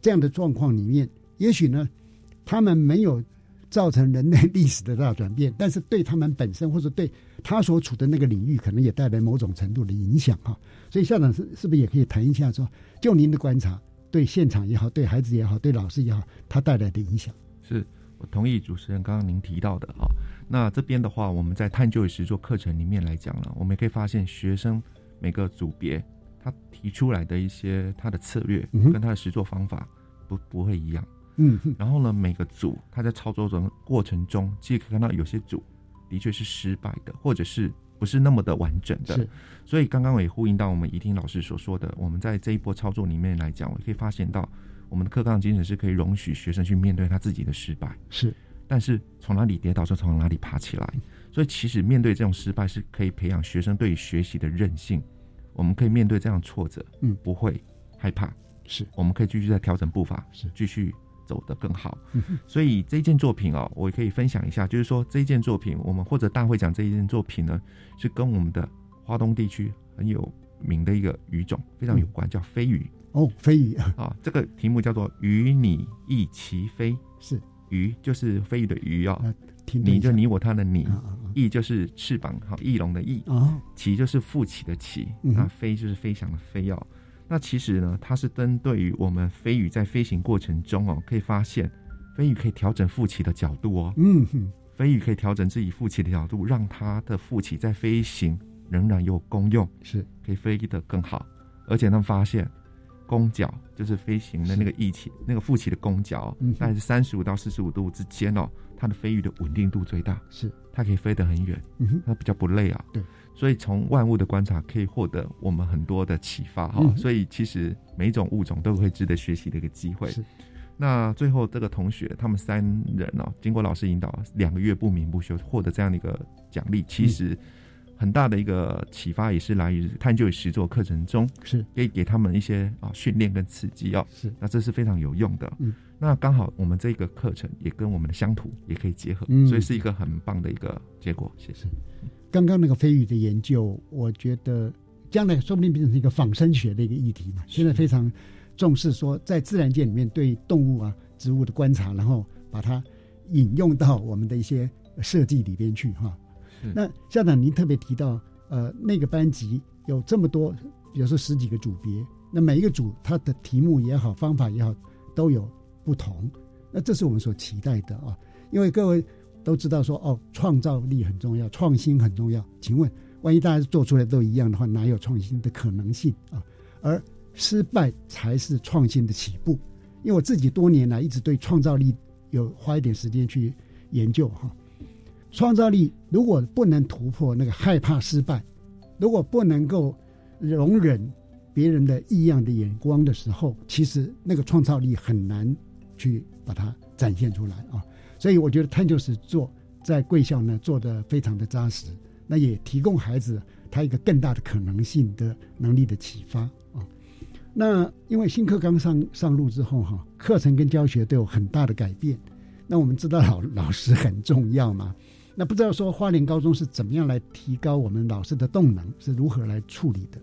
[SPEAKER 1] 这样的状况里面。也许呢，他们没有造成人类历史的大转变，但是对他们本身或者对他所处的那个领域，可能也带来某种程度的影响哈。所以校长是是不是也可以谈一下，说就您的观察，对现场也好，对孩子也好，对老师也好，他带来的影响？
[SPEAKER 6] 是我同意主持人刚刚您提到的啊。那这边的话，我们在探究与实作课程里面来讲了，我们也可以发现学生每个组别他提出来的一些他的策略跟他的实作方法不不会一样。
[SPEAKER 1] 嗯，
[SPEAKER 6] 然后呢，每个组他在操作的过程中，其实可以看到有些组的确是失败的，或者是不是那么的完整的。所以刚刚我也呼应到我们怡婷老师所说的，我们在这一波操作里面来讲，我可以发现到我们的课纲精神是可以容许学生去面对他自己的失败。
[SPEAKER 1] 是。
[SPEAKER 6] 但是从哪里跌倒就从哪里爬起来，所以其实面对这种失败是可以培养学生对于学习的韧性。我们可以面对这样挫折，
[SPEAKER 1] 嗯，
[SPEAKER 6] 不会害怕，
[SPEAKER 1] 是
[SPEAKER 6] 我们可以继续再调整步伐，
[SPEAKER 1] 是
[SPEAKER 6] 继续走得更好。所以这件作品哦，我也可以分享一下，就是说这一件作品，我们或者大会讲这一件作品呢，是跟我们的华东地区很有名的一个语种非常有关，叫飞鱼。
[SPEAKER 1] 哦，飞鱼
[SPEAKER 6] 啊，这个题目叫做“与你一齐飞”，
[SPEAKER 1] 是。
[SPEAKER 6] 鱼就是飞鱼的鱼哦，
[SPEAKER 1] 你
[SPEAKER 6] 你就你我他的你，翼就是翅膀好翼龙的翼，啊旗就是复起的起，那飞就是飞翔的飞哦。那其实呢，它是针对于我们飞鱼在飞行过程中哦，可以发现飞鱼可以调整复起的角度哦，
[SPEAKER 1] 嗯哼，
[SPEAKER 6] 飞鱼可以调整自己复起的角度，让它的复起在飞行仍然有功用，
[SPEAKER 1] 是。
[SPEAKER 6] 可以飞得更好，而且他们发现。弓角就是飞行的那个翼起，那个副起的弓角，嗯大概是三十五到四十五度之间哦。它的飞鱼的稳定度最大，
[SPEAKER 1] 是
[SPEAKER 6] 它可以飞得很远，它比较不累啊。
[SPEAKER 1] 对，
[SPEAKER 6] 所以从万物的观察可以获得我们很多的启发哈。所以其实每一种物种都会值得学习的一个机会。那最后这个同学他们三人哦，经过老师引导，两个月不眠不休获得这样的一个奖励，其实。很大的一个启发也是来于探究与实作课程中，
[SPEAKER 1] 是
[SPEAKER 6] 可以给他们一些啊训练跟刺激哦。
[SPEAKER 1] 是，
[SPEAKER 6] 那这是非常有用的。
[SPEAKER 1] 嗯，
[SPEAKER 6] 那刚好我们这个课程也跟我们的乡土也可以结合，所以是一个很棒的一个结果。谢谢。
[SPEAKER 1] 刚刚那个飞鱼的研究，我觉得将来说不定变成一个仿生学的一个议题嘛。现在非常重视说在自然界里面对动物啊、植物的观察，然后把它引用到我们的一些设计里边去哈。那校长，您特别提到，呃，那个班级有这么多，比如说十几个组别，那每一个组它的题目也好，方法也好，都有不同。那这是我们所期待的啊，因为各位都知道说，哦，创造力很重要，创新很重要。请问，万一大家做出来都一样的话，哪有创新的可能性啊？而失败才是创新的起步。因为我自己多年来一直对创造力有花一点时间去研究哈。创造力如果不能突破那个害怕失败，如果不能够容忍别人的异样的眼光的时候，其实那个创造力很难去把它展现出来啊。所以我觉得探究实做在贵校呢做的非常的扎实，那也提供孩子他一个更大的可能性的能力的启发啊。那因为新课刚上上路之后哈，课程跟教学都有很大的改变。那我们知道老老师很重要嘛。那不知道说花莲高中是怎么样来提高我们老师的动能，是如何来处理的？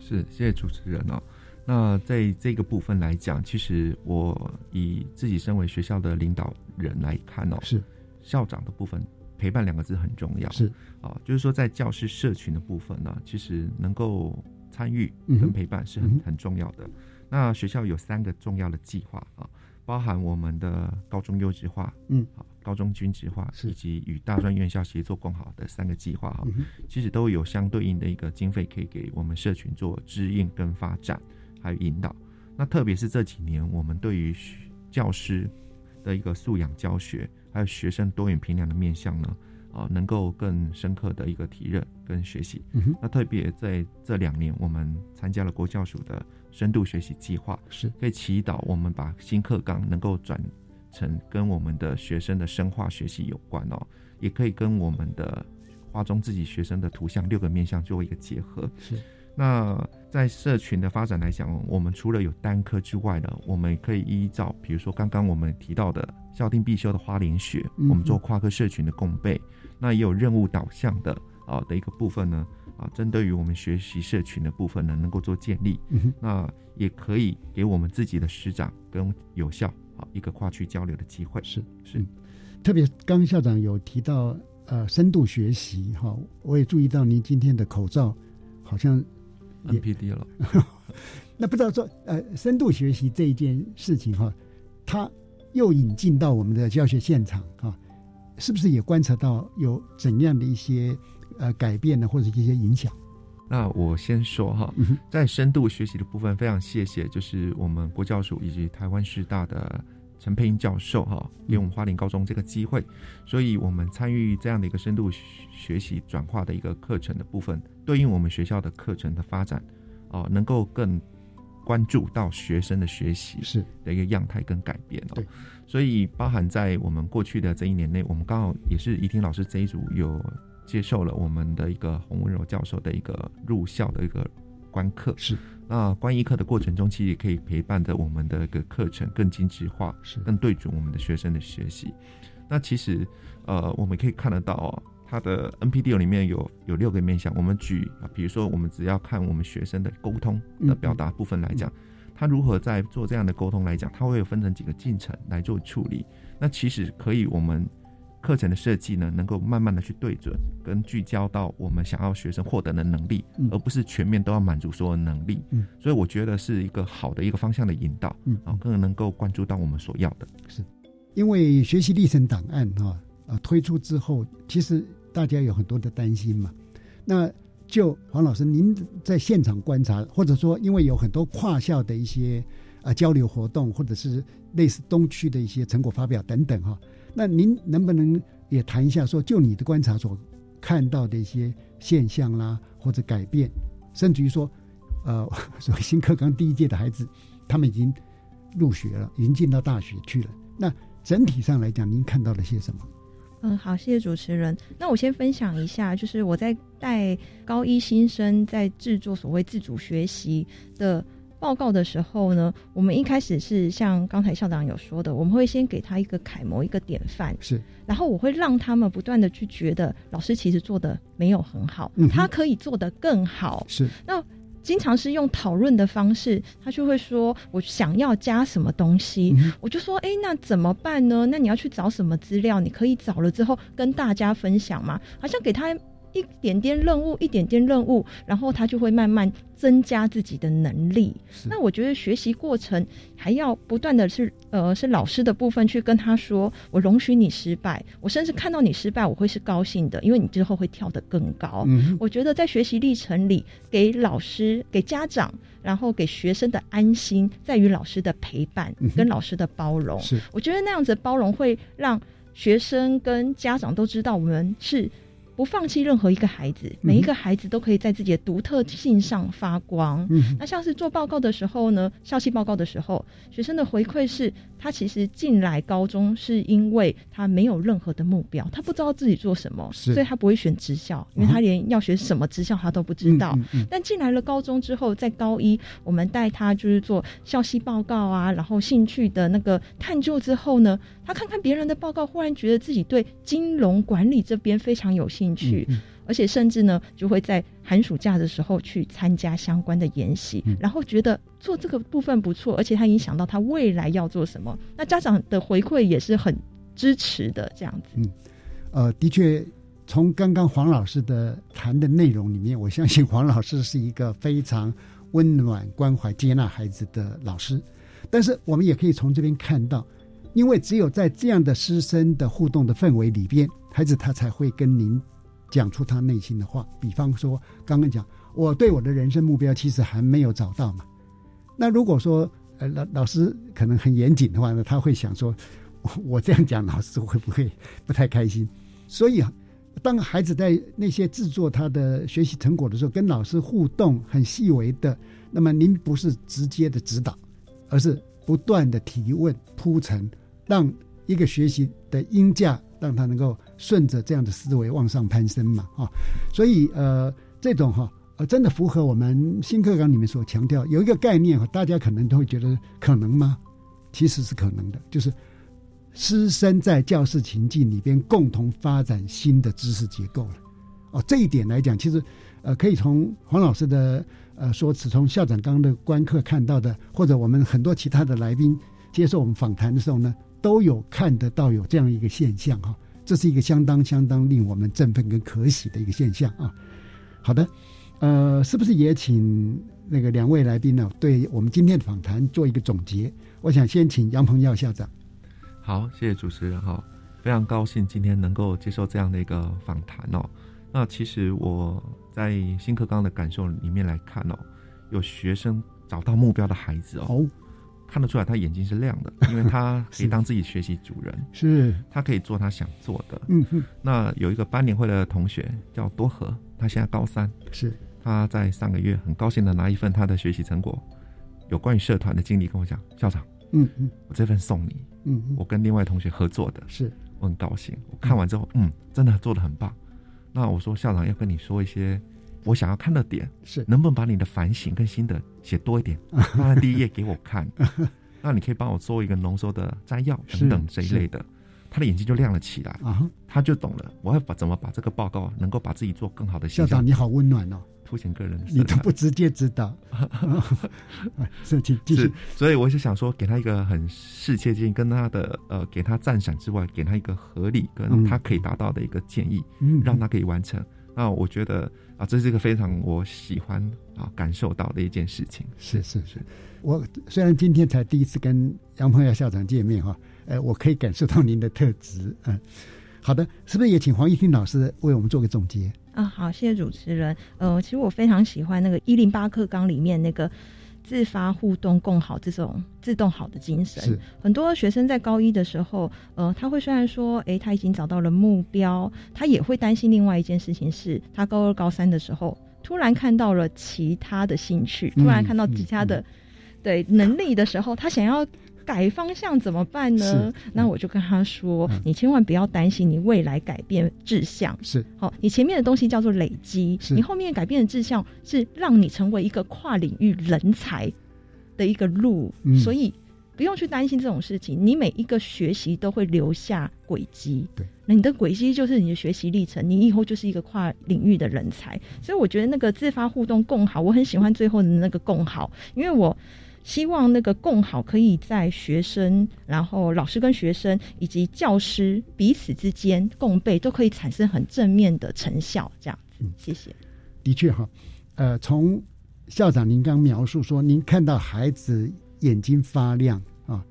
[SPEAKER 6] 是，谢谢主持人哦。那在这个部分来讲，其实我以自己身为学校的领导人来看哦，
[SPEAKER 1] 是
[SPEAKER 6] 校长的部分陪伴两个字很重要。
[SPEAKER 1] 是
[SPEAKER 6] 啊，就是说在教师社群的部分呢，其实能够参与跟陪伴是很很重要的。那学校有三个重要的计划啊，包含我们的高中优质化，
[SPEAKER 1] 嗯，
[SPEAKER 6] 好。高中均值化以及与大专院校协作共好的三个计划哈，其实都有相对应的一个经费可以给我们社群做支应跟发展，还有引导。那特别是这几年，我们对于教师的一个素养教学，还有学生多元平量的面向呢，啊，能够更深刻的一个体认跟学习。那特别在这两年，我们参加了国教署的深度学习计划，
[SPEAKER 1] 是
[SPEAKER 6] 可以祈祷我们把新课纲能够转成跟我们的学生的生化学习有关哦，也可以跟我们的画中自己学生的图像六个面向做一个结合。
[SPEAKER 1] 是。
[SPEAKER 6] 那在社群的发展来讲，我们除了有单科之外呢，我们可以依照，比如说刚刚我们提到的校定必修的花莲学，我们做跨科社群的共备，那也有任务导向的啊的一个部分呢，啊，针对于我们学习社群的部分呢，能够做建立，那也可以给我们自己的师长跟有效啊一个跨区交流的机会。
[SPEAKER 1] 是
[SPEAKER 6] 是，
[SPEAKER 1] 特别刚校长有提到呃深度学习哈，我也注意到您今天的口罩好像。
[SPEAKER 6] NPD 了，
[SPEAKER 1] 那不知道说呃，深度学习这一件事情哈，它又引进到我们的教学现场哈，是不是也观察到有怎样的一些呃改变呢，或者一些影响？
[SPEAKER 6] 那我先说哈，在深度学习的部分，非常谢谢，就是我们国教署以及台湾师大的陈佩英教授哈，给我们花莲高中这个机会，所以我们参与这样的一个深度学习转化的一个课程的部分。对应我们学校的课程的发展，哦，能够更关注到学生的学习
[SPEAKER 1] 是。
[SPEAKER 6] 的一个样态跟改变哦。所以包含在我们过去的这一年内，我们刚好也是怡婷老师这一组有接受了我们的一个洪温柔教授的一个入校的一个观课。
[SPEAKER 1] 是
[SPEAKER 6] 那观一课的过程中，其实也可以陪伴着我们的一个课程更精致化，
[SPEAKER 1] 是
[SPEAKER 6] 更对准我们的学生的学习。那其实呃，我们可以看得到哦。它的 NPD 里面有有六个面向，我们举啊，比如说我们只要看我们学生的沟通的表达部分来讲，他如何在做这样的沟通来讲，他会有分成几个进程来做处理。那其实可以，我们课程的设计呢，能够慢慢的去对准跟聚焦到我们想要学生获得的能力，而不是全面都要满足所有能力。
[SPEAKER 1] 嗯，
[SPEAKER 6] 所以我觉得是一个好的一个方向的引导，
[SPEAKER 1] 嗯，
[SPEAKER 6] 啊，更能够关注到我们所要的。
[SPEAKER 1] 是，因为学习历程档案哈啊推出之后，其实。大家有很多的担心嘛？那就黄老师，您在现场观察，或者说，因为有很多跨校的一些啊交流活动，或者是类似东区的一些成果发表等等哈，那您能不能也谈一下，说就你的观察所看到的一些现象啦，或者改变，甚至于说，呃，所谓新课纲第一届的孩子，他们已经入学了，已经进到大学去了。那整体上来讲，您看到了些什么？
[SPEAKER 7] 嗯，好，谢谢主持人。那我先分享一下，就是我在带高一新生在制作所谓自主学习的报告的时候呢，我们一开始是像刚才校长有说的，我们会先给他一个楷模、一个典范，
[SPEAKER 1] 是，
[SPEAKER 7] 然后我会让他们不断的去觉得老师其实做的没有很好，他可以做得更好，
[SPEAKER 1] 是。
[SPEAKER 7] 那经常是用讨论的方式，他就会说：“我想要加什么东西。”我就说：“哎，那怎么办呢？那你要去找什么资料？你可以找了之后跟大家分享嘛。好像给他一点点任务，一点点任务，然后他就会慢慢。”增加自己的能力，那我觉得学习过程还要不断的是，呃，是老师的部分去跟他说，我容许你失败，我甚至看到你失败，我会是高兴的，因为你之后会跳得更高。我觉得在学习历程里，给老师、给家长，然后给学生的安心，在于老师的陪伴跟老师的包容。
[SPEAKER 1] 是，
[SPEAKER 7] 我觉得那样子包容会让学生跟家长都知道我们是。不放弃任何一个孩子，每一个孩子都可以在自己的独特性上发光。嗯那像是做报告的时候呢，校期报告的时候，学生的回馈是。他其实进来高中是因为他没有任何的目标，他不知道自己做什么，所以他不会选职校，因为他连要学什么职校他都不知道。但进来了高中之后，在高一我们带他就是做校系报告啊，然后兴趣的那个探究之后呢，他看看别人的报告，忽然觉得自己对金融管理这边非常有兴趣。而且甚至呢，就会在寒暑假的时候去参加相关的研习，然后觉得做这个部分不错，而且他影响到他未来要做什么。那家长的回馈也是很支持的，这样子。
[SPEAKER 1] 嗯，呃，的确，从刚刚黄老师的谈的内容里面，我相信黄老师是一个非常温暖、关怀、接纳孩子的老师。但是我们也可以从这边看到，因为只有在这样的师生的互动的氛围里边，孩子他才会跟您讲出他内心的话。比方说，刚刚讲我对我的人生目标其实还没有找到嘛。那如果说呃老老师可能很严谨的话呢，他会想说，我这样讲老师会不会不太开心？所以啊，当孩子在那些制作他的学习成果的时候，跟老师互动很细微的，那么您不是直接的指导，而是不断的提问铺陈，让一个学习的音架让他能够顺着这样的思维往上攀升嘛啊，所以呃这种哈呃真的符合我们新课纲里面所强调有一个概念哈，大家可能都会觉得可能吗？其实是可能的，就是。师生在教室情境里边共同发展新的知识结构了，哦，这一点来讲，其实，呃，可以从黄老师的呃说辞，从校长刚刚的观课看到的，或者我们很多其他的来宾接受我们访谈的时候呢，都有看得到有这样一个现象哈，这是一个相当相当令我们振奋跟可喜的一个现象啊。好的，呃，是不是也请那个两位来宾呢，对我们今天的访谈做一个总结？我想先请杨鹏耀校长。
[SPEAKER 6] 好，谢谢主持人哈，非常高兴今天能够接受这样的一个访谈哦。那其实我在新课纲的感受里面来看哦，有学生找到目标的孩子哦，看得出来他眼睛是亮的，因为他可以当自己学习主人，
[SPEAKER 1] 是
[SPEAKER 6] 他可以做他想做的。
[SPEAKER 1] 嗯哼。
[SPEAKER 6] 那有一个班年会的同学叫多和，他现在高三，
[SPEAKER 1] 是
[SPEAKER 6] 他在上个月很高兴的拿一份他的学习成果，有关于社团的经历跟我讲，校长。
[SPEAKER 1] 嗯嗯，
[SPEAKER 6] 我这份送你。
[SPEAKER 1] 嗯，
[SPEAKER 6] 我跟另外同学合作的，
[SPEAKER 1] 是
[SPEAKER 6] 我很高兴。我看完之后，嗯，真的做的很棒。那我说校长要跟你说一些我想要看的点，
[SPEAKER 1] 是
[SPEAKER 6] 能不能把你的反省跟心得写多一点，放在第一页给我看。那你可以帮我做一个浓缩的摘要等等这一类的。他的眼睛就亮了起来
[SPEAKER 1] 啊，
[SPEAKER 6] 他就懂了。我要把怎么把这个报告能够把自己做更好的。
[SPEAKER 1] 校长你好温暖哦。
[SPEAKER 6] 凸显个人，
[SPEAKER 1] 你都不直接指导，是请继续。
[SPEAKER 6] 所以我是想说，给他一个很世切建议，跟他的呃，给他赞赏之外，给他一个合理跟他可以达到的一个建议，
[SPEAKER 1] 嗯，
[SPEAKER 6] 让他可以完成。那我觉得啊，这是一个非常我喜欢啊感受到的一件事情。
[SPEAKER 1] 是是是，我虽然今天才第一次跟杨鹏耀校长见面哈，呃，我可以感受到您的特质。嗯，好的，是不是也请黄一婷老师为我们做个总结？
[SPEAKER 7] 啊，好，谢谢主持人。呃，其实我非常喜欢那个一零八课纲里面那个自发互动共好这种自动好的精神。很多学生在高一的时候，呃，他会虽然说，哎，他已经找到了目标，他也会担心另外一件事情是，他高二、高三的时候，突然看到了其他的兴趣，突然看到其他的对能力的时候，他想要。改方向怎么办呢？那我就跟他说：“你千万不要担心，你未来改变志向
[SPEAKER 1] 是
[SPEAKER 7] 好，你前面的东西叫做累积，你后面改变的志向是让你成为一个跨领域人才的一个路，所以不用去担心这种事情。你每一个学习都会留下轨迹，
[SPEAKER 1] 对，
[SPEAKER 7] 那你的轨迹就是你的学习历程，你以后就是一个跨领域的人才。所以我觉得那个自发互动共好，我很喜欢最后的那个共好，因为我。”希望那个共好可以在学生、然后老师跟学生以及教师彼此之间共备，都可以产生很正面的成效。这样，子，谢谢。
[SPEAKER 1] 的确哈，呃，从校长您刚描述说，您看到孩子眼睛发亮啊，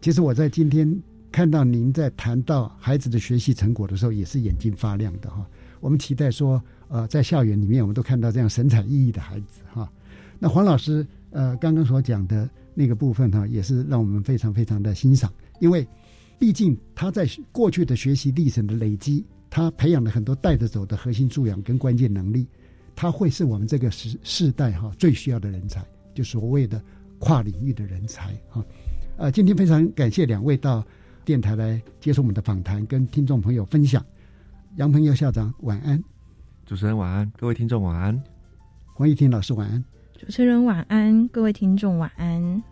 [SPEAKER 1] 其实我在今天看到您在谈到孩子的学习成果的时候，也是眼睛发亮的哈。我们期待说，呃，在校园里面，我们都看到这样神采奕奕的孩子哈。那黄老师。呃，刚刚所讲的那个部分哈，也是让我们非常非常的欣赏，因为毕竟他在过去的学习历程的累积，他培养了很多带着走的核心素养跟关键能力，他会是我们这个时世代哈最需要的人才，就所谓的跨领域的人才哈。呃，今天非常感谢两位到电台来接受我们的访谈，跟听众朋友分享。杨鹏耀校长晚安，
[SPEAKER 6] 主持人晚安，各位听众晚安，
[SPEAKER 1] 黄玉婷老师晚安。
[SPEAKER 7] 主持人晚安，各位听众晚安。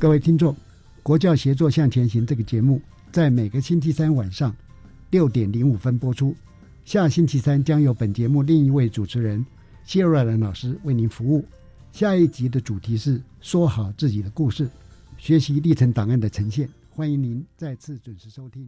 [SPEAKER 1] 各位听众，国教协作向前行这个节目。在每个星期三晚上六点零五分播出。下星期三将由本节目另一位主持人谢瑞兰老师为您服务。下一集的主题是说好自己的故事，学习历程档案的呈现。欢迎您再次准时收听。